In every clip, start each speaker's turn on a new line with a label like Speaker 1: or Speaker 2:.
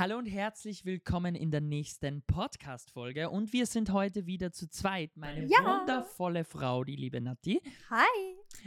Speaker 1: Hallo und herzlich willkommen in der nächsten Podcast-Folge. Und wir sind heute wieder zu zweit. Meine
Speaker 2: Ja.
Speaker 1: wundervolle Frau, die liebe Nati.
Speaker 2: Hi.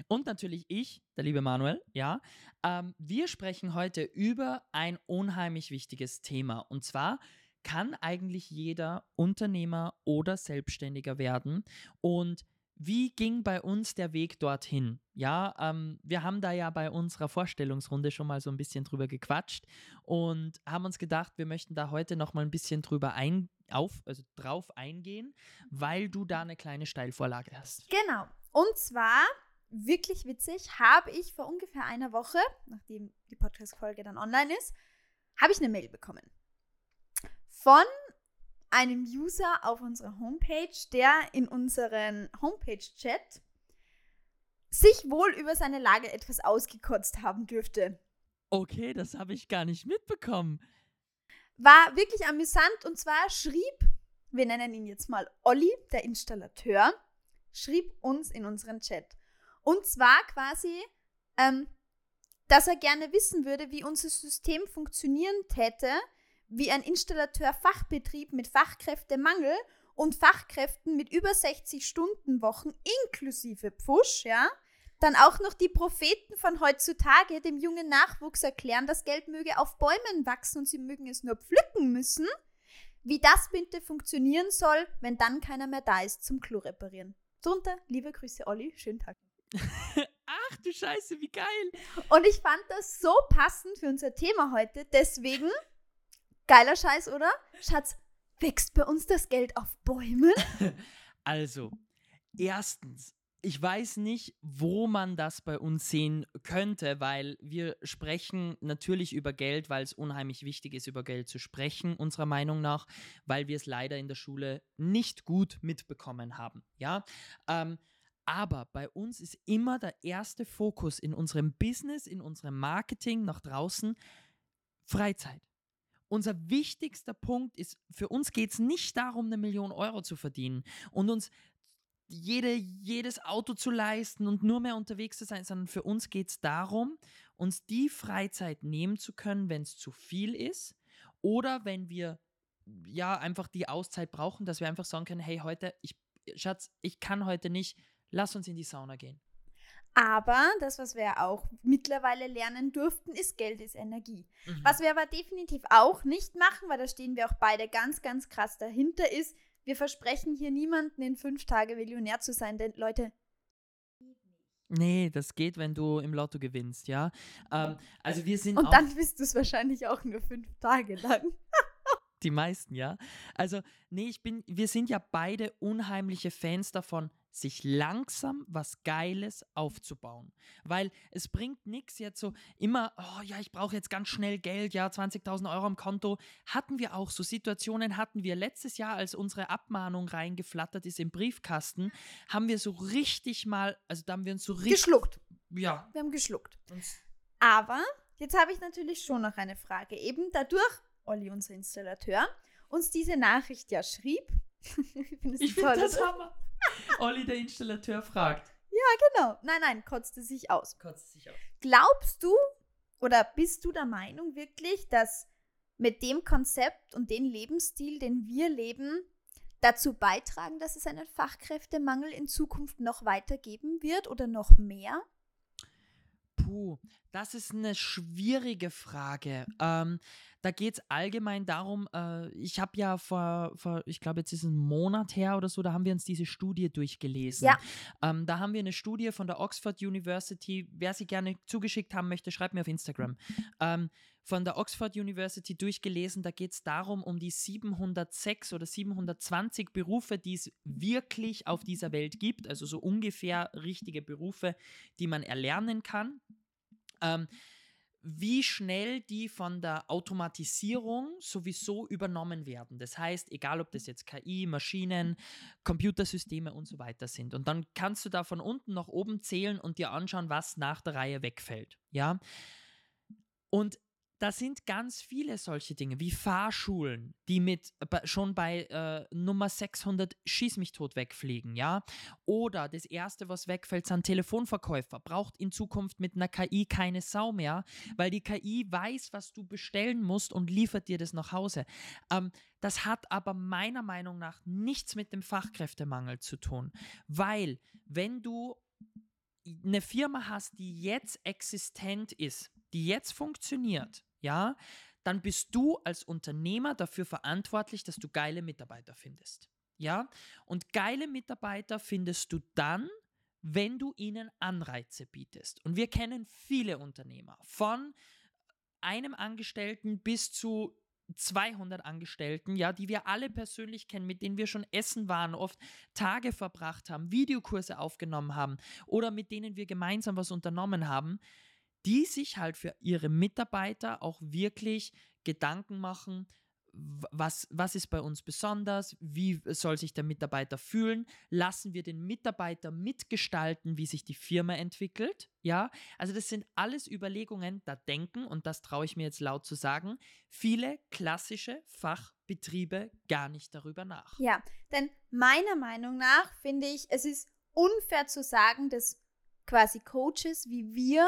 Speaker 1: Und natürlich ich, der liebe Manuel. Ja. Ähm, wir sprechen heute über ein unheimlich wichtiges Thema. Und zwar kann eigentlich jeder Unternehmer oder Selbstständiger werden. Und wie ging bei uns der Weg dorthin? Ja, ähm, wir haben da ja bei unserer Vorstellungsrunde schon mal so ein bisschen drüber gequatscht und haben uns gedacht, wir möchten da heute noch mal ein bisschen drüber ein, auf, also drauf eingehen, weil du da eine kleine Steilvorlage hast.
Speaker 2: Genau. Und zwar, wirklich witzig, habe ich vor ungefähr einer Woche, nachdem die Podcast-Folge dann online ist, habe ich eine Mail bekommen. Von einem User auf unserer Homepage, der in unseren Homepage-Chat sich wohl über seine Lage etwas ausgekotzt haben dürfte.
Speaker 1: Okay, das habe ich gar nicht mitbekommen.
Speaker 2: War wirklich amüsant und zwar schrieb, wir nennen ihn jetzt mal Olli, der Installateur, schrieb uns in unseren Chat. Und zwar quasi, ähm, dass er gerne wissen würde, wie unser System funktionieren täte, wie ein Installateur-Fachbetrieb mit Fachkräftemangel und Fachkräften mit über 60 Stunden Wochen inklusive Pfusch, ja, dann auch noch die Propheten von heutzutage dem jungen Nachwuchs erklären, das Geld möge auf Bäumen wachsen und sie mögen es nur pflücken müssen, wie das bitte funktionieren soll, wenn dann keiner mehr da ist zum Klo reparieren. Drunter, liebe Grüße, Olli, schönen Tag.
Speaker 1: Ach du Scheiße, wie geil.
Speaker 2: Und ich fand das so passend für unser Thema heute, deswegen, geiler Scheiß, oder? Schatz, wächst bei uns das Geld auf Bäumen?
Speaker 1: Also, erstens, ich weiß nicht, wo man das bei uns sehen könnte, weil wir sprechen natürlich über Geld, weil es unheimlich wichtig ist, über Geld zu sprechen, unserer Meinung nach, weil wir es leider in der Schule nicht gut mitbekommen haben. Ja, ähm, aber bei uns ist immer der erste Fokus in unserem Business, in unserem Marketing nach draußen Freizeit. Unser wichtigster Punkt ist, für uns geht es nicht darum, eine Million Euro zu verdienen und uns jede, jedes Auto zu leisten und nur mehr unterwegs zu sein, sondern für uns geht es darum, uns die Freizeit nehmen zu können, wenn es zu viel ist oder wenn wir ja einfach die Auszeit brauchen, dass wir einfach sagen können, hey, heute, ich, Schatz, ich kann heute nicht, lass uns in die Sauna gehen.
Speaker 2: Aber das, was wir auch mittlerweile lernen durften, ist Geld ist Energie.
Speaker 1: Mhm.
Speaker 2: Was wir aber definitiv auch nicht machen, weil da stehen wir auch beide ganz, ganz krass dahinter, ist, wir versprechen hier niemanden in fünf Tage Millionär zu sein, denn Leute,
Speaker 1: Nee, das geht, wenn du im Lotto gewinnst, ja. Ähm, also wir sind
Speaker 2: und dann bist du es wahrscheinlich auch nur fünf Tage lang.
Speaker 1: die meisten, ja. Also, nee, ich bin, wir sind ja beide unheimliche Fans davon, sich langsam was Geiles aufzubauen. Weil es bringt nichts jetzt so immer, oh ja, ich brauche jetzt ganz schnell Geld, ja, 20.000 Euro am Konto. Hatten wir auch so Situationen, hatten wir letztes Jahr, als unsere Abmahnung reingeflattert ist im Briefkasten, haben wir so richtig mal, also da haben wir uns so richtig.
Speaker 2: Geschluckt.
Speaker 1: Ja.
Speaker 2: Wir haben geschluckt.
Speaker 1: uns-
Speaker 2: Aber jetzt habe ich natürlich schon noch eine Frage. Eben dadurch, Olli, unser Installateur, uns diese Nachricht ja schrieb. ich finde
Speaker 1: Ich finde das Hammer. Olli, der Installateur, fragt.
Speaker 2: Genau. Nein, nein, kotzte sich aus.
Speaker 1: Kotzt sich aus.
Speaker 2: Glaubst du oder bist du der Meinung wirklich, dass mit dem Konzept und dem Lebensstil, den wir leben, dazu beitragen, dass es einen Fachkräftemangel in Zukunft noch weiter geben wird oder noch mehr?
Speaker 1: Puh, das ist eine schwierige Frage. Ähm, da geht es allgemein darum, äh, ich habe ja vor, vor ich glaube, jetzt ist es ein Monat her oder so, da haben wir uns diese Studie durchgelesen.
Speaker 2: Ja.
Speaker 1: Ähm, da haben wir eine Studie von der Oxford University. Wer sie gerne zugeschickt haben möchte, schreibt mir auf Instagram. Ähm, von der Oxford University durchgelesen. Da geht es darum, um die 706 oder 720 Berufe, die es wirklich auf dieser Welt gibt. Also so ungefähr richtige Berufe, die man erlernen kann. Ähm, wie schnell die von der Automatisierung sowieso übernommen werden. Das heißt, egal ob das jetzt KI, Maschinen, Computersysteme und so weiter sind. Und dann kannst du da von unten nach oben zählen und dir anschauen, was nach der Reihe wegfällt. Ja. Und da sind ganz viele solche Dinge, wie Fahrschulen, die mit schon bei äh, Nummer 600 Schieß mich tot wegfliegen, ja. Oder das erste, was wegfällt, sind Telefonverkäufer. Braucht in Zukunft mit einer KI keine Sau mehr, weil die KI weiß, was du bestellen musst und liefert dir das nach Hause. Ähm, das hat aber meiner Meinung nach nichts mit dem Fachkräftemangel zu tun, weil wenn du eine Firma hast, die jetzt existent ist, die jetzt funktioniert, ja, dann bist du als Unternehmer dafür verantwortlich, dass du geile Mitarbeiter findest. Ja, und geile Mitarbeiter findest du dann, wenn du ihnen Anreize bietest. Und wir kennen viele Unternehmer, von einem Angestellten bis zu 200 Angestellten, ja, die wir alle persönlich kennen, mit denen wir schon essen waren, oft Tage verbracht haben, Videokurse aufgenommen haben oder mit denen wir gemeinsam was unternommen haben, die sich halt für ihre Mitarbeiter auch wirklich Gedanken machen, was, was ist bei uns besonders, wie soll sich der Mitarbeiter fühlen, lassen wir den Mitarbeiter mitgestalten, wie sich die Firma entwickelt, ja, also das sind alles Überlegungen, da denken, und das traue ich mir jetzt laut zu sagen, viele klassische Fachbetriebe gar nicht darüber nach.
Speaker 2: Ja, denn meiner Meinung nach finde ich, es ist unfair zu sagen, dass quasi Coaches wie wir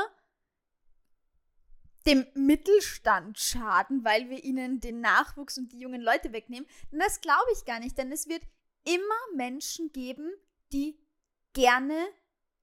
Speaker 2: dem Mittelstand schaden, weil wir ihnen den Nachwuchs und die jungen Leute wegnehmen. Und das glaube ich gar nicht, denn es wird immer Menschen geben, die gerne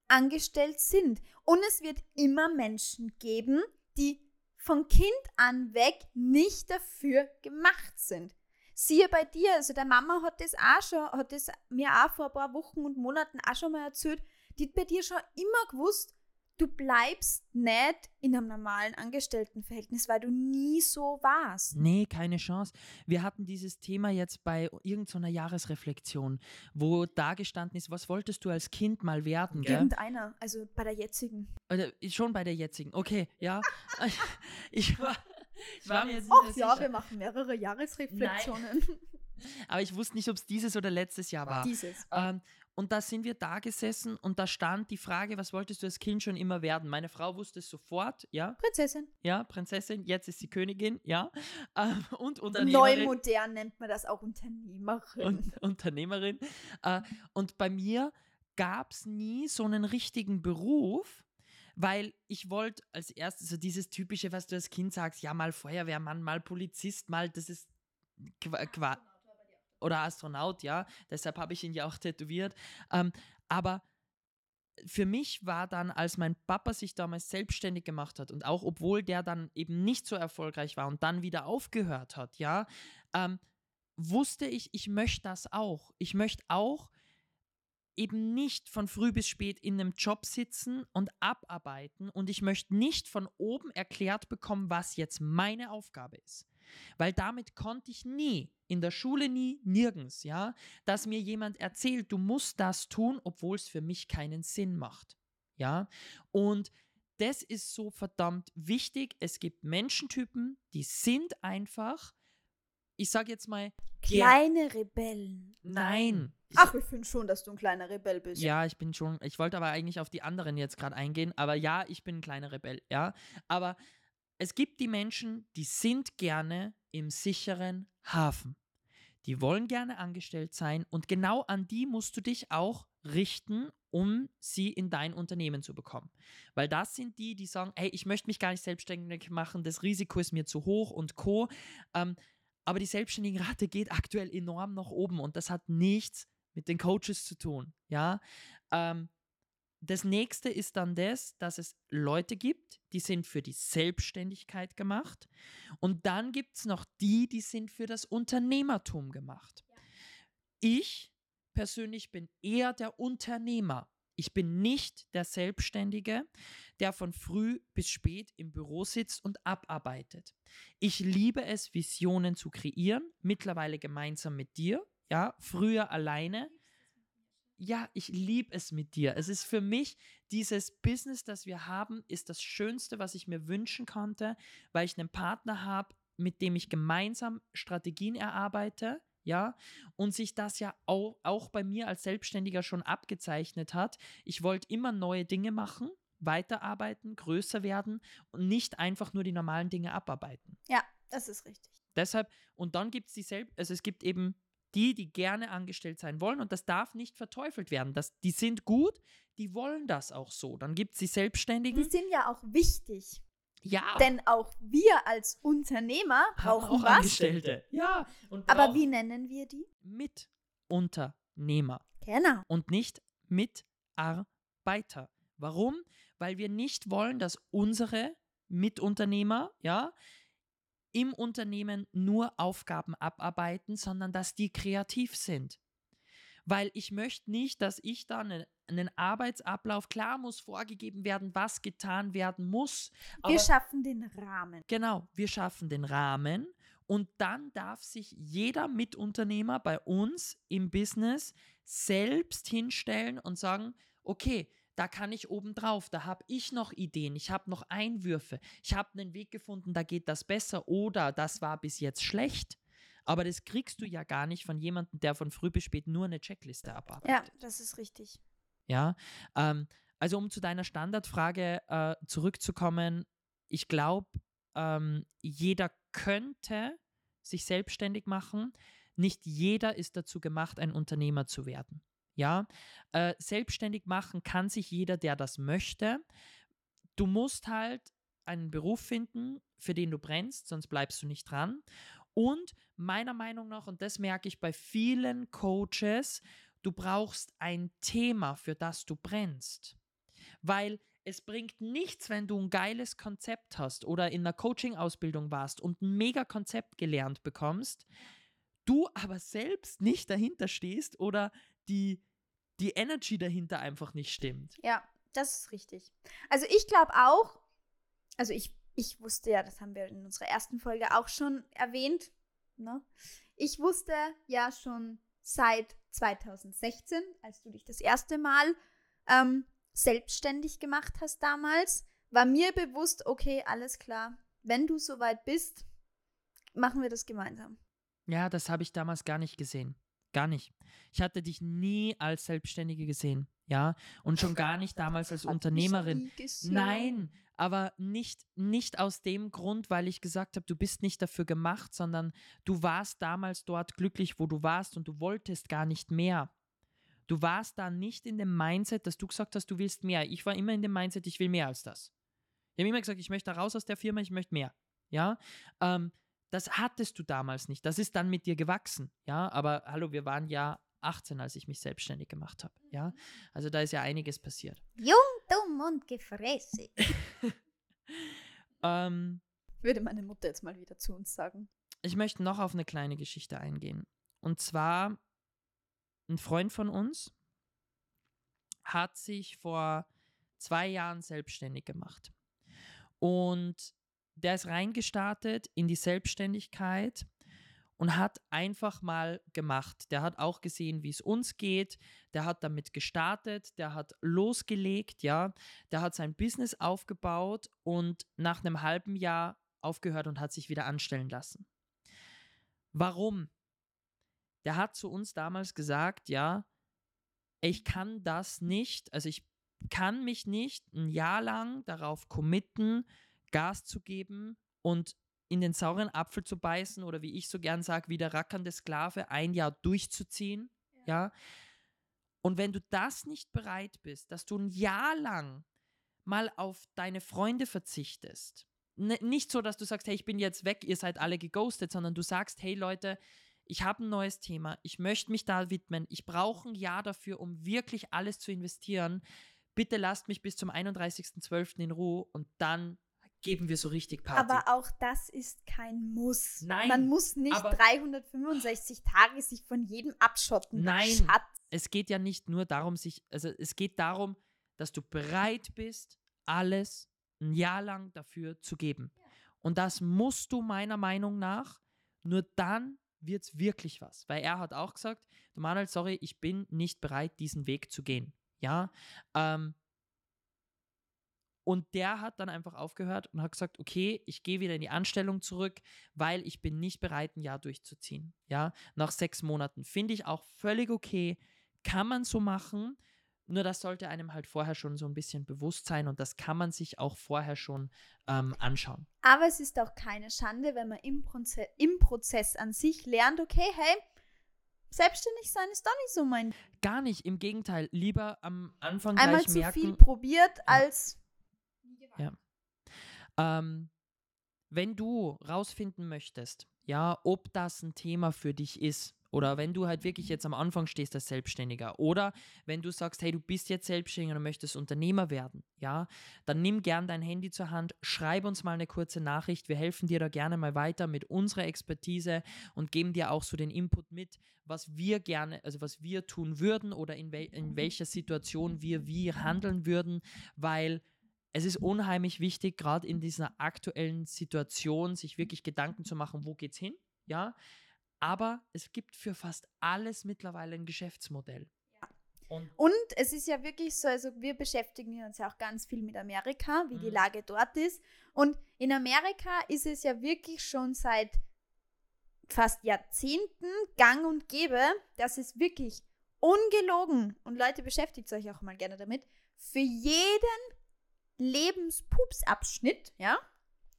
Speaker 2: angestellt sind. Und es wird immer Menschen geben, die von Kind an weg nicht dafür gemacht sind. Siehe bei dir, also der Mama hat das auch schon, hat das mir auch vor ein paar Wochen und Monaten auch schon mal erzählt, die hat bei dir schon immer gewusst, du bleibst nicht in einem normalen Angestelltenverhältnis, weil du nie so warst.
Speaker 1: Nee, keine Chance. Wir hatten dieses Thema jetzt bei irgendeiner Jahresreflexion, wo da gestanden ist, was wolltest du als Kind mal werden, gell?
Speaker 2: Irgendeiner, also bei der jetzigen.
Speaker 1: Oder schon bei der jetzigen. Okay, ja. ich war, ich war mir jetzt nicht
Speaker 2: Ach ja,
Speaker 1: sicher.
Speaker 2: wir machen mehrere Jahresreflexionen.
Speaker 1: Aber ich wusste nicht, ob es dieses oder letztes Jahr war.
Speaker 2: Dieses.
Speaker 1: Ähm, und da sind wir da gesessen und da stand die Frage, was wolltest du als Kind schon immer werden? Meine Frau wusste es sofort, ja,
Speaker 2: Prinzessin.
Speaker 1: ja, Prinzessin, jetzt ist sie Königin, ja. Ähm, und Unternehmerin.
Speaker 2: modern nennt man das auch Unternehmerin.
Speaker 1: und Unternehmerin. Äh, und bei mir gab es nie so einen richtigen Beruf, weil ich wollte als erstes so dieses typische, was du als Kind sagst, ja, mal Feuerwehrmann, mal Polizist, mal, das ist qua, qua oder Astronaut, ja. Deshalb habe ich ihn ja auch tätowiert. Ähm, aber für mich war dann, als mein Papa sich damals selbstständig gemacht hat und auch obwohl der dann eben nicht so erfolgreich war und dann wieder aufgehört hat, ja, ähm, wusste ich, ich möchte das auch. Ich möchte auch eben nicht von früh bis spät in einem Job sitzen und abarbeiten und ich möchte nicht von oben erklärt bekommen, was jetzt meine Aufgabe ist. Weil damit konnte ich nie, in der Schule nie, nirgends, ja, dass mir jemand erzählt, du musst das tun, obwohl es für mich keinen Sinn macht. Ja, und das ist so verdammt wichtig. Es gibt Menschentypen, die sind einfach, ich sage jetzt mal,
Speaker 2: Kleine Rebellen.
Speaker 1: nein.
Speaker 2: Ach, ich finde schon, dass du ein kleiner Rebell bist.
Speaker 1: Ja, ich bin schon, ich wollte aber eigentlich auf die anderen jetzt gerade eingehen, aber ja, ich bin ein kleiner Rebell, ja. Aber es gibt die Menschen, die sind gerne im sicheren Hafen. Die wollen gerne angestellt sein und genau an die musst du dich auch richten, um sie in dein Unternehmen zu bekommen. Weil das sind die, die sagen, hey, ich möchte mich gar nicht selbstständig machen, das Risiko ist mir zu hoch und co. Ähm, aber die Selbstständigenrate geht aktuell enorm nach oben und das hat nichts mit den Coaches zu tun. Ja, ähm, das nächste ist dann das, dass es Leute gibt, die sind für die Selbstständigkeit gemacht. Und dann gibt es noch die, die sind für das Unternehmertum gemacht. Ich persönlich bin eher der Unternehmer. Ich bin nicht der Selbstständige, der von früh bis spät im Büro sitzt und abarbeitet. Ich liebe es, Visionen zu kreieren, mittlerweile gemeinsam mit dir, ja, früher alleine ja, ich liebe es mit dir. Es ist für mich, dieses Business, das wir haben, ist das Schönste, was ich mir wünschen konnte, weil ich einen Partner habe, mit dem ich gemeinsam Strategien erarbeite, ja, und sich das ja auch, auch bei mir als Selbstständiger schon abgezeichnet hat. Ich wollte immer neue Dinge machen, weiterarbeiten, größer werden und nicht einfach nur die normalen Dinge abarbeiten.
Speaker 2: Ja, das ist richtig.
Speaker 1: Deshalb, und dann gibt es die selbst, also es gibt eben die, die gerne angestellt sein wollen und das darf nicht verteufelt werden. Das, die sind gut, die wollen das auch so. Dann gibt es die Selbstständigen.
Speaker 2: Die sind ja auch wichtig.
Speaker 1: Ja,
Speaker 2: Denn auch wir als Unternehmer brauchen
Speaker 1: auch
Speaker 2: was.
Speaker 1: Angestellte. Ja,
Speaker 2: Aber wie nennen wir die?
Speaker 1: Mitunternehmer
Speaker 2: Genau.
Speaker 1: und nicht Mitarbeiter. Warum? Weil wir nicht wollen, dass unsere Mitunternehmer, ja, im Unternehmen nur Aufgaben abarbeiten, sondern dass die kreativ sind. Weil ich möchte nicht, dass ich da einen, einen Arbeitsablauf, klar muss vorgegeben werden, was getan werden muss.
Speaker 2: Wir schaffen den Rahmen.
Speaker 1: Genau, wir schaffen den Rahmen und dann darf sich jeder Mitunternehmer bei uns im Business selbst hinstellen und sagen, okay, da kann ich oben drauf, da habe ich noch Ideen, ich habe noch Einwürfe, ich habe einen Weg gefunden, da geht das besser oder das war bis jetzt schlecht. Aber das kriegst du ja gar nicht von jemandem, der von früh bis spät nur eine Checkliste abarbeitet.
Speaker 2: Ja, das ist richtig.
Speaker 1: Ja, ähm, also um zu deiner Standardfrage äh, zurückzukommen, ich glaube, ähm, jeder könnte sich selbstständig machen. Nicht jeder ist dazu gemacht, ein Unternehmer zu werden. Ja, äh, selbstständig machen kann sich jeder, der das möchte. Du musst halt einen Beruf finden, für den du brennst, sonst bleibst du nicht dran. Und meiner Meinung nach, und das merke ich bei vielen Coaches, du brauchst ein Thema, für das du brennst. Weil es bringt nichts, wenn du ein geiles Konzept hast oder in einer Coaching-Ausbildung warst und ein mega Konzept gelernt bekommst, du aber selbst nicht dahinter stehst oder die, die Energy dahinter einfach nicht stimmt.
Speaker 2: Ja, das ist richtig. Also ich glaube auch, also ich, ich wusste ja, das haben wir in unserer ersten Folge auch schon erwähnt, ne? Ich wusste ja schon seit 2016, als du dich das erste Mal ähm, selbstständig gemacht hast damals, war mir bewusst, okay, alles klar, wenn du soweit bist, machen wir das gemeinsam.
Speaker 1: Ja, das habe ich damals gar nicht gesehen. Gar nicht. Ich hatte dich nie als Selbstständige gesehen. Ja, und schon gar nicht damals als Unternehmerin. Nein, aber nicht, nicht aus dem Grund, weil ich gesagt habe, du bist nicht dafür gemacht, sondern du warst damals dort glücklich, wo du warst und du wolltest gar nicht mehr. Du warst da nicht in dem Mindset, dass du gesagt hast, du willst mehr. Ich war immer in dem Mindset, ich will mehr als das. Ich habe immer gesagt, ich möchte raus aus der Firma, ich möchte mehr. Ja, ähm, das hattest du damals nicht. Das ist dann mit dir gewachsen. Ja, aber hallo, wir waren ja 18, als ich mich selbstständig gemacht habe. Ja, also da ist ja einiges passiert.
Speaker 2: Jung, dumm und gefräßig.
Speaker 1: Ähm,
Speaker 2: Würde meine Mutter jetzt mal wieder zu uns sagen.
Speaker 1: ich möchte noch auf eine kleine Geschichte eingehen. Und zwar, ein Freund von uns hat sich vor zwei Jahren selbstständig gemacht. Und der ist reingestartet in die Selbstständigkeit und hat einfach mal gemacht. Der hat auch gesehen, wie es uns geht. Der hat damit gestartet, der hat losgelegt, ja. Der hat sein Business aufgebaut und nach einem halben Jahr aufgehört und hat sich wieder anstellen lassen. Warum? Der hat zu uns damals gesagt, ja, ich kann das nicht, also ich kann mich nicht ein Jahr lang darauf committen, Gas zu geben und in den sauren Apfel zu beißen oder wie ich so gern sage, wie der rackernde Sklave ein Jahr durchzuziehen, ja. Und wenn du das nicht bereit bist, dass du ein Jahr lang mal auf deine Freunde verzichtest, N nicht so, dass du sagst, hey, ich bin jetzt weg, ihr seid alle geghostet, sondern du sagst, hey Leute, ich habe ein neues Thema, ich möchte mich da widmen, ich brauche ein Jahr dafür, um wirklich alles zu investieren. Bitte lasst mich bis zum 31.12. in Ruhe und dann geben wir so richtig Party.
Speaker 2: Aber auch das ist kein Muss.
Speaker 1: Nein,
Speaker 2: Man muss nicht
Speaker 1: aber-
Speaker 2: 365 Tage sich von jedem abschotten.
Speaker 1: Nein.
Speaker 2: Schatz.
Speaker 1: es geht ja nicht nur darum, sich, also es geht darum, dass du bereit bist, alles ein Jahr lang dafür zu geben. Und das musst du meiner Meinung nach, nur dann wird es wirklich was. Weil er hat auch gesagt, du Manuel, sorry, ich bin nicht bereit, diesen Weg zu gehen. Ja. Ähm, und der hat dann einfach aufgehört und hat gesagt, okay, ich gehe wieder in die Anstellung zurück, weil ich bin nicht bereit, ein Jahr durchzuziehen. Ja, nach sechs Monaten finde ich auch völlig okay, kann man so machen. Nur das sollte einem halt vorher schon so ein bisschen bewusst sein und das kann man sich auch vorher schon ähm, anschauen.
Speaker 2: Aber es ist auch keine Schande, wenn man im, Proze im Prozess an sich lernt, okay, hey, selbstständig sein ist doch nicht so mein.
Speaker 1: Gar nicht, im Gegenteil. Lieber am Anfang
Speaker 2: Einmal
Speaker 1: gleich
Speaker 2: zu
Speaker 1: merken.
Speaker 2: viel probiert, als.
Speaker 1: Ja. Ähm, wenn du rausfinden möchtest, ja, ob das ein Thema für dich ist, oder wenn du halt wirklich jetzt am Anfang stehst als Selbstständiger, oder wenn du sagst, hey, du bist jetzt Selbstständiger und möchtest Unternehmer werden, ja, dann nimm gern dein Handy zur Hand, schreib uns mal eine kurze Nachricht, wir helfen dir da gerne mal weiter mit unserer Expertise und geben dir auch so den Input mit, was wir gerne, also was wir tun würden oder in, wel in welcher Situation wir wie handeln würden, weil es ist unheimlich wichtig, gerade in dieser aktuellen Situation, sich wirklich Gedanken zu machen, wo geht's hin, ja. Aber es gibt für fast alles mittlerweile ein Geschäftsmodell. Und
Speaker 2: Und es ist ja wirklich so, also wir beschäftigen uns ja auch ganz viel mit Amerika, wie die
Speaker 1: Mhm.
Speaker 2: Lage dort ist. Und in Amerika ist es ja wirklich schon seit fast Jahrzehnten gang und gäbe, dass es wirklich ungelogen, und Leute beschäftigt euch auch mal gerne damit, für jeden Lebenspupsabschnitt, ja,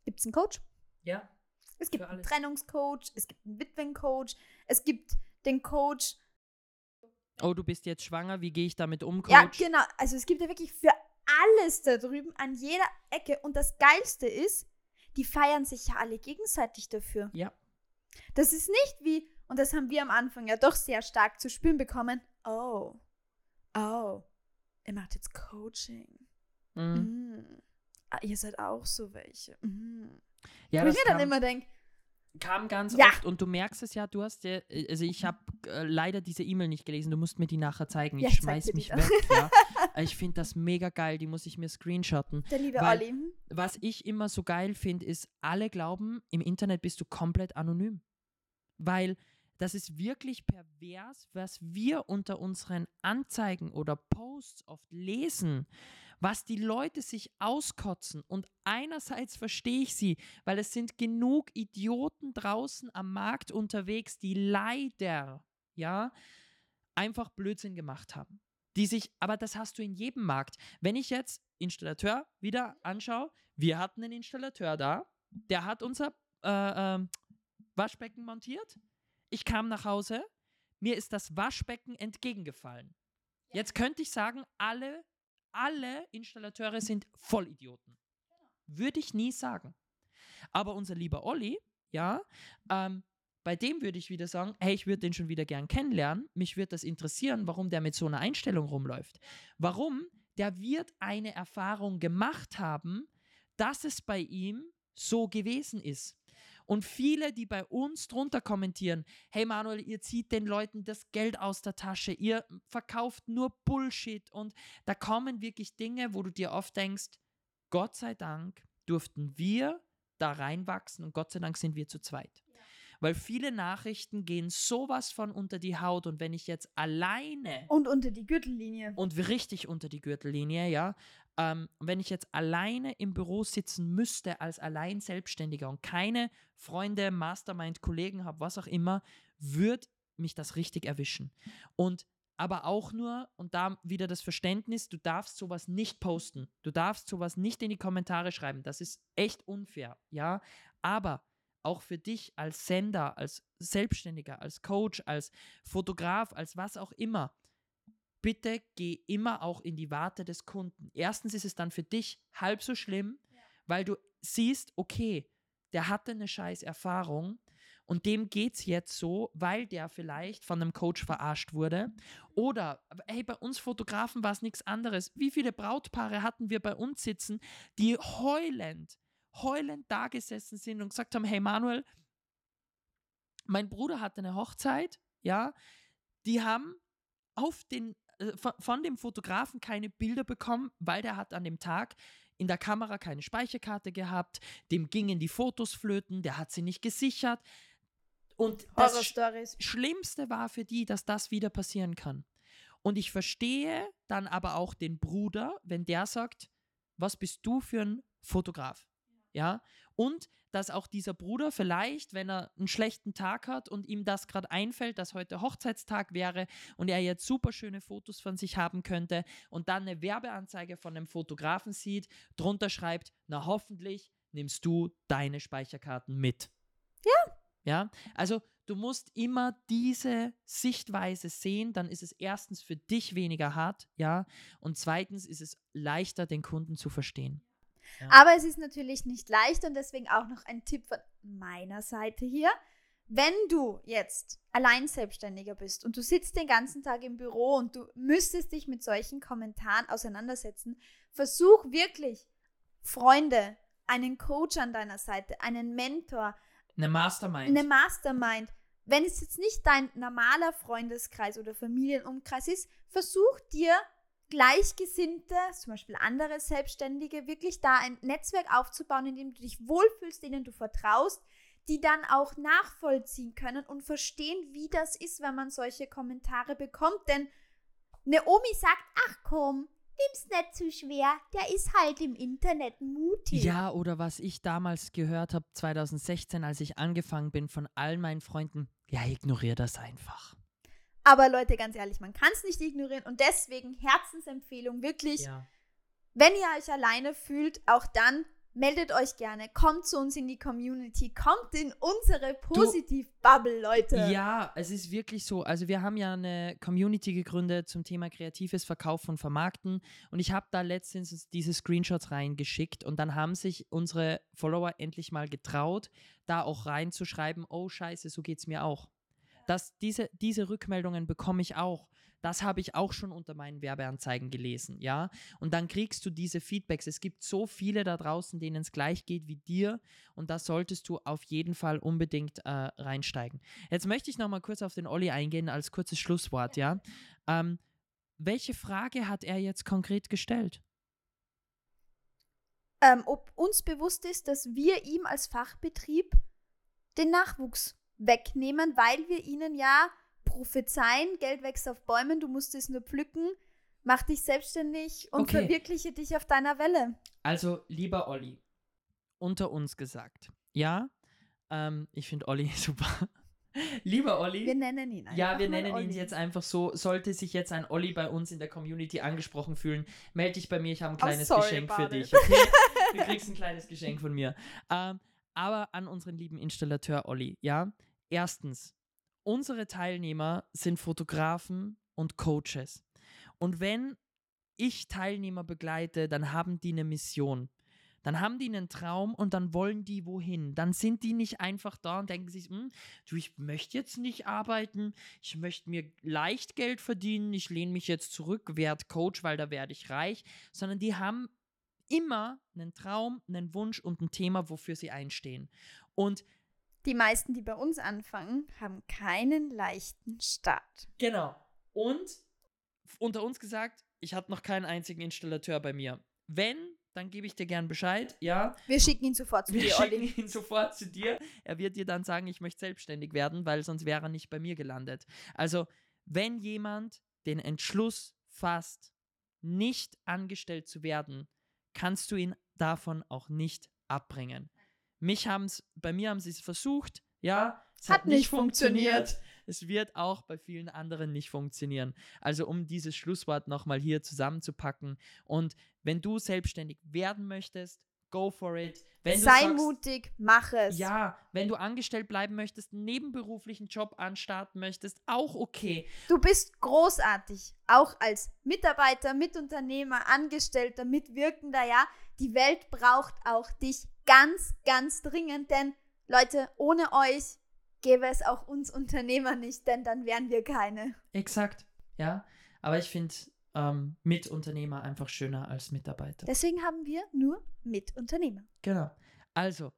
Speaker 2: gibt es einen Coach.
Speaker 1: ja,
Speaker 2: Es gibt einen. Trennungscoach, es gibt einen Witwencoach, es gibt den Coach
Speaker 1: oh, du bist jetzt schwanger, wie gehe ich damit um, Coach?
Speaker 2: Ja, genau. Also es gibt ja wirklich für alles da drüben an jeder Ecke. Und das Geilste ist, die feiern sich ja alle gegenseitig dafür.
Speaker 1: Ja.
Speaker 2: Das ist nicht wie, und das haben wir am Anfang ja doch sehr stark zu spüren bekommen, oh, oh, er macht jetzt Coaching.
Speaker 1: Mhm.
Speaker 2: Mm. Ah, ihr seid auch so welche. Mm.
Speaker 1: Ja,
Speaker 2: Wo ich mir dann immer denke,
Speaker 1: kam ganz
Speaker 2: Ja.
Speaker 1: oft und du merkst es ja, du hast ja, äh, also ich habe äh, leider diese E-Mail nicht gelesen, du musst mir die nachher zeigen.
Speaker 2: Ja,
Speaker 1: ich
Speaker 2: zeig
Speaker 1: schmeiß mich weg, ja. Ich finde das mega geil, die muss ich mir screenshotten.
Speaker 2: der liebe
Speaker 1: Weil-
Speaker 2: Olli.
Speaker 1: Was ich immer so geil finde, ist, alle glauben, im Internet bist du komplett anonym. Weil das ist wirklich pervers, was wir unter unseren Anzeigen oder Posts oft lesen, was die Leute sich auskotzen. Und einerseits verstehe ich sie, weil es sind genug Idioten draußen am Markt unterwegs, die leider, ja, einfach Blödsinn gemacht haben. Die sich, aber das hast du in jedem Markt. Wenn ich jetzt Installateur wieder anschaue, wir hatten einen Installateur da, der hat unser äh, ähm, Waschbecken montiert. Ich kam nach Hause, mir ist das Waschbecken entgegengefallen. Jetzt könnte ich sagen, alle, alle Installateure sind Vollidioten. Würde ich nie sagen. Aber unser lieber Olli, ja, ähm, bei dem würde ich wieder sagen, hey, ich würde den schon wieder gern kennenlernen. Mich würde das interessieren, warum der mit so einer Einstellung rumläuft. Warum? Der wird eine Erfahrung gemacht haben, dass es bei ihm so gewesen ist. Und viele, die bei uns drunter kommentieren, hey Manuel, ihr zieht den Leuten das Geld aus der Tasche, ihr verkauft nur Bullshit und da kommen wirklich Dinge, wo du dir oft denkst, Gott sei Dank durften wir da reinwachsen und Gott sei Dank sind wir zu zweit. Weil viele Nachrichten gehen sowas von unter die Haut und wenn ich jetzt alleine
Speaker 2: Und unter die Gürtellinie.
Speaker 1: und richtig unter die Gürtellinie, ja. Ähm, wenn ich jetzt alleine im Büro sitzen müsste als allein Selbstständiger und keine Freunde, Mastermind, Kollegen habe, was auch immer, würde mich das richtig erwischen. Und aber auch nur, und da wieder das Verständnis, du darfst sowas nicht posten. Du darfst sowas nicht in die Kommentare schreiben. Das ist echt unfair, ja. Aber auch für dich als Sender, als Selbstständiger, als Coach, als Fotograf, als was auch immer, bitte geh immer auch in die Warte des Kunden. Erstens ist es dann für dich halb so schlimm, weil du siehst, okay, der hatte eine scheiß Erfahrung und dem geht's jetzt so, weil der vielleicht von einem Coach verarscht wurde. Oder, hey, bei uns Fotografen war es nichts anderes. Wie viele Brautpaare hatten wir bei uns sitzen, die heulend, heulend da gesessen sind und gesagt haben, hey Manuel, mein Bruder hatte eine Hochzeit, ja, die haben auf den, von, von dem Fotografen keine Bilder bekommen, weil der hat an dem Tag in der Kamera keine Speicherkarte gehabt, dem gingen die Fotos flöten, der hat sie nicht gesichert. Und das Sch-. Schlimmste war für die, dass das wieder passieren kann. Und ich verstehe dann aber auch den Bruder, wenn der sagt, was bist du für ein Fotograf? Ja, Und dass auch dieser Bruder vielleicht, wenn er einen schlechten Tag hat und ihm das gerade einfällt, dass heute Hochzeitstag wäre und er jetzt super schöne Fotos von sich haben könnte und dann eine Werbeanzeige von einem Fotografen sieht, drunter schreibt, na hoffentlich nimmst du deine Speicherkarten mit.
Speaker 2: Ja.
Speaker 1: Ja, also du musst immer diese Sichtweise sehen, dann ist es erstens für dich weniger hart, ja, und zweitens ist es leichter, den Kunden zu verstehen. Ja.
Speaker 2: Aber es ist natürlich nicht leicht und deswegen auch noch ein Tipp von meiner Seite hier. Wenn du jetzt allein Selbstständiger bist und du sitzt den ganzen Tag im Büro und du müsstest dich mit solchen Kommentaren auseinandersetzen, versuch wirklich Freunde, einen Coach an deiner Seite, einen Mentor,
Speaker 1: eine Mastermind.
Speaker 2: Eine Mastermind. Wenn es jetzt nicht dein normaler Freundeskreis oder Familienumkreis ist, versuch dir Gleichgesinnte, zum Beispiel andere Selbstständige, wirklich da ein Netzwerk aufzubauen, in dem du dich wohlfühlst, denen du vertraust, die dann auch nachvollziehen können und verstehen, wie das ist, wenn man solche Kommentare bekommt. Denn eine Omi sagt, ach komm, nimm's nicht zu schwer, der ist halt im Internet mutig.
Speaker 1: Ja, oder was ich damals gehört habe, 2016, als ich angefangen bin von all meinen Freunden, ja, ignorier das einfach.
Speaker 2: Aber Leute, ganz ehrlich, man kann es nicht ignorieren und deswegen Herzensempfehlung, wirklich,
Speaker 1: Ja.
Speaker 2: wenn ihr euch alleine fühlt, auch dann meldet euch gerne, kommt zu uns in die Community, kommt in unsere Positiv-Bubble, Leute.
Speaker 1: Ja, es ist wirklich so. Also wir haben ja eine Community gegründet zum Thema kreatives Verkaufen und Vermarkten und ich habe da letztens diese Screenshots reingeschickt und dann haben sich unsere Follower endlich mal getraut, da auch reinzuschreiben, oh scheiße, so geht es mir auch. Das, diese, diese Rückmeldungen bekomme ich auch. Das habe ich auch schon unter meinen Werbeanzeigen gelesen, ja. Und dann kriegst du diese Feedbacks. Es gibt so viele da draußen, denen es gleich geht wie dir. Und da solltest du auf jeden Fall unbedingt äh, reinsteigen. Jetzt möchte ich noch mal kurz auf den Olli eingehen als kurzes Schlusswort, ja. Ähm, welche Frage hat er jetzt konkret gestellt?
Speaker 2: Ähm, ob uns bewusst ist, dass wir ihm als Fachbetrieb den Nachwuchs wegnehmen, weil wir ihnen ja prophezeien, Geld wächst auf Bäumen, du musst es nur pflücken, mach dich selbstständig und
Speaker 1: Okay.
Speaker 2: verwirkliche dich auf deiner Welle.
Speaker 1: Also, lieber Olli, unter uns gesagt, ja, ähm, ich finde Olli super. lieber Olli.
Speaker 2: Wir nennen ihn einfach
Speaker 1: Ja, wir nennen ihn
Speaker 2: Olli.
Speaker 1: jetzt einfach so. Sollte sich jetzt ein Olli bei uns in der Community angesprochen fühlen, melde dich bei mir. Ich habe ein kleines
Speaker 2: sorry
Speaker 1: Geschenk für
Speaker 2: about it.
Speaker 1: dich. Okay? du kriegst ein kleines Geschenk von mir. Ähm, aber an unseren lieben Installateur Olli, ja. Erstens, unsere Teilnehmer sind Fotografen und Coaches. Und wenn ich Teilnehmer begleite, dann haben die eine Mission. Dann haben die einen Traum und dann wollen die wohin. Dann sind die nicht einfach da und denken sich, hm, du, ich möchte jetzt nicht arbeiten, ich möchte mir leicht Geld verdienen, ich lehne mich jetzt zurück, werde Coach, weil da werde ich reich, sondern die haben immer einen Traum, einen Wunsch und ein Thema, wofür sie einstehen. Und
Speaker 2: Die meisten, die bei uns anfangen, haben keinen leichten Start.
Speaker 1: Genau. Und unter uns gesagt, ich hatte noch keinen einzigen Installateur bei mir. Wenn, dann gebe ich dir gern Bescheid, ja.
Speaker 2: Wir schicken ihn sofort zu
Speaker 1: Wir
Speaker 2: dir,
Speaker 1: schicken
Speaker 2: Olli.
Speaker 1: ihn sofort zu dir. Er wird dir dann sagen, ich möchte selbstständig werden, weil sonst wäre er nicht bei mir gelandet. Also, wenn jemand den Entschluss fasst, nicht angestellt zu werden, kannst du ihn davon auch nicht abbringen. Mich haben's, bei mir haben sie es versucht, ja, es
Speaker 2: Hat nicht funktioniert.
Speaker 1: Es wird auch bei vielen anderen nicht funktionieren. Also um dieses Schlusswort nochmal hier zusammenzupacken. Und wenn du selbstständig werden möchtest, go for it. Wenn du
Speaker 2: Sei
Speaker 1: sagst,
Speaker 2: mutig, mach es.
Speaker 1: ja, wenn du angestellt bleiben möchtest, einen nebenberuflichen Job anstarten möchtest, auch okay.
Speaker 2: Du bist großartig, auch als Mitarbeiter, Mitunternehmer, Angestellter, Mitwirkender, ja. Die Welt braucht auch dich ganz, ganz dringend, denn Leute, ohne euch gäbe es auch uns Unternehmer nicht, denn dann wären wir keine.
Speaker 1: Exakt, ja. Aber ich finde ähm, Mitunternehmer einfach schöner als Mitarbeiter.
Speaker 2: Deswegen haben wir nur Mitunternehmer.
Speaker 1: Genau. Also,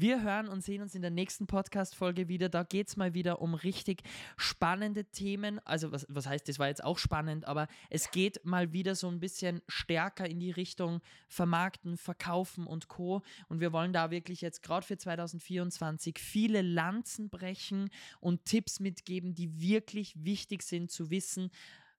Speaker 1: wir hören und sehen uns in der nächsten Podcast-Folge wieder. Da geht es mal wieder um richtig spannende Themen. Also, was, was heißt, das war jetzt auch spannend, aber es geht mal wieder so ein bisschen stärker in die Richtung Vermarkten, Verkaufen und Co. Und wir wollen da wirklich jetzt gerade für 2024 viele Lanzen brechen und Tipps mitgeben, die wirklich wichtig sind zu wissen.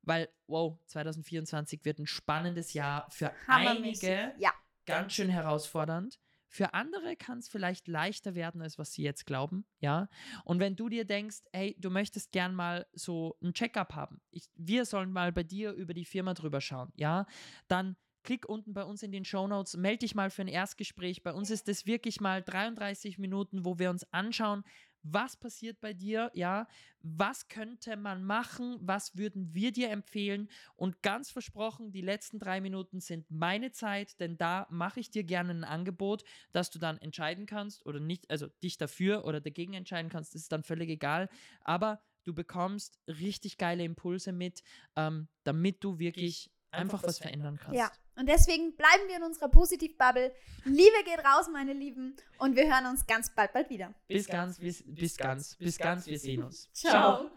Speaker 1: Weil, wow, 2024 wird ein spannendes Jahr für einige
Speaker 2: Ja.
Speaker 1: ganz schön herausfordernd. Für andere kann es vielleicht leichter werden, als was sie jetzt glauben, ja. Und wenn du dir denkst, hey, du möchtest gern mal so ein Checkup haben, ich, wir sollen mal bei dir über die Firma drüber schauen, ja, dann klick unten bei uns in den Show Notes, melde dich mal für ein Erstgespräch. Bei uns ist es wirklich mal 33 Minuten, wo wir uns anschauen, was passiert bei dir, ja, was könnte man machen, was würden wir dir empfehlen? Und ganz versprochen, die letzten drei Minuten sind meine Zeit, denn da mache ich dir gerne ein Angebot, dass du dann entscheiden kannst oder nicht, also dich dafür oder dagegen entscheiden kannst, das ist dann völlig egal, aber du bekommst richtig geile Impulse mit, ähm, damit du wirklich einfach, was verändern kannst.
Speaker 2: Ja, und deswegen bleiben wir in unserer Positiv-Bubble. Liebe geht raus, meine Lieben, und wir hören uns ganz bald, bald wieder.
Speaker 1: Bis ganz, bis, bis ganz, bis ganz, wir sehen uns.
Speaker 2: Ciao.